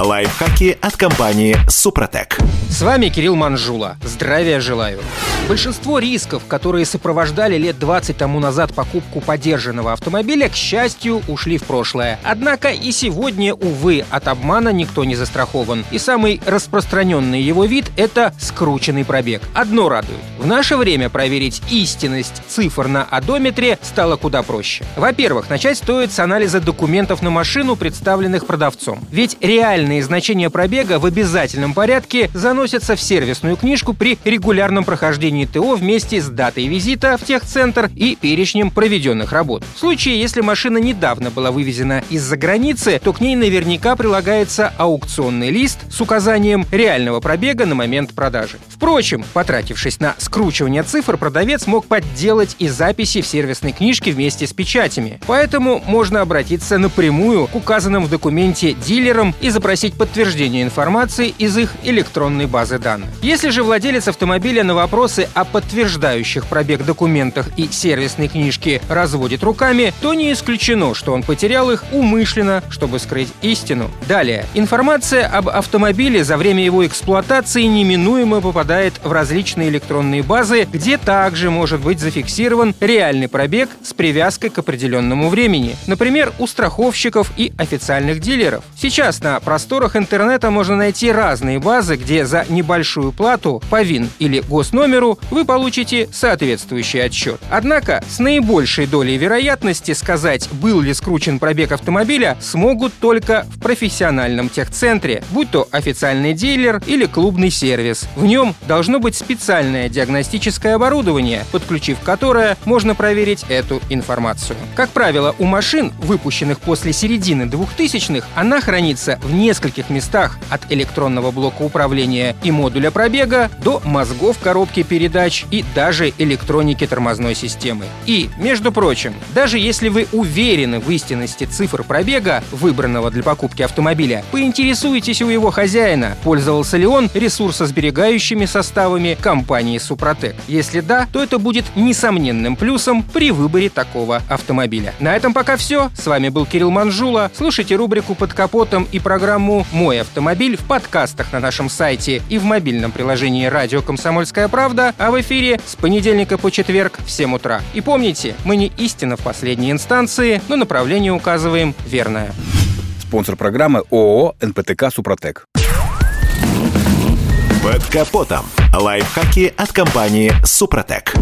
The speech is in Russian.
Лайфхаки от компании «Супротек». С вами Кирилл Манжула. Здравия желаю. Большинство рисков, которые сопровождали лет 20 тому назад покупку подержанного автомобиля, к счастью, ушли в прошлое. Однако и сегодня, увы, от обмана никто не застрахован. И самый распространенный его вид – это скрученный пробег. Одно радует. В наше время проверить истинность цифр на одометре стало куда проще. Во-первых, начать стоит с анализа документов на машину, представленных продавцом. Ведь реальные значения пробега в обязательном порядке заносятся в сервисную книжку при регулярном прохождении ТО вместе с датой визита в техцентр и перечнем проведенных работ. В случае, если машина недавно была вывезена из-за границы, то к ней наверняка прилагается аукционный лист с указанием реального пробега на момент продажи. Впрочем, потратившись на скручивание цифр, продавец мог подделать и записи в сервисной книжке вместе с печатями. Поэтому можно обратиться напрямую к указанным в документе дилерам и запросить подтверждение информации из их электронной базы данных. Если же владелец автомобиля на вопросы о подтверждающих пробег документах и сервисной книжке разводит руками, то не исключено, что он потерял их умышленно, чтобы скрыть истину. Далее. Информация об автомобиле за время его эксплуатации неминуемо попадает в различные электронные базы, где также может быть зафиксирован реальный пробег с привязкой к определенному времени. Например, у страховщиков и официальных дилеров. Сейчас на просторах интернета можно найти разные базы, где за небольшую плату по ВИН или госномеру вы получите соответствующий отчет. Однако с наибольшей долей вероятности сказать, был ли скручен пробег автомобиля, смогут только в профессиональном техцентре, будь то официальный дилер или клубный сервис. В нем должно быть специальное диагностическое оборудование, подключив которое можно проверить эту информацию. Как правило, у машин, выпущенных после середины 2000-х, она хранится в нескольких местах от электронного блока управления и модуля пробега до мозгов коробки передач и даже электроники тормозной системы. И, между прочим, даже если вы уверены в истинности цифр пробега, выбранного для покупки автомобиля, поинтересуйтесь у его хозяина, пользовался ли он ресурсосберегающими составами компании «Супротек». Если да, то это будет несомненным плюсом при выборе такого автомобиля. На этом пока все. С вами был Кирилл Манжула. Слушайте рубрику «Под капотом» и программу «Мой автомобиль» в подкастах на нашем сайте и в мобильном приложении «Радио Комсомольская правда», а в эфире с понедельника по четверг в 7 утра. И помните, мы не истина в последней инстанции, но направление указываем верное. Спонсор программы ООО «НПТК Супротек». Под капотом. Лайфхаки от компании «Супротек».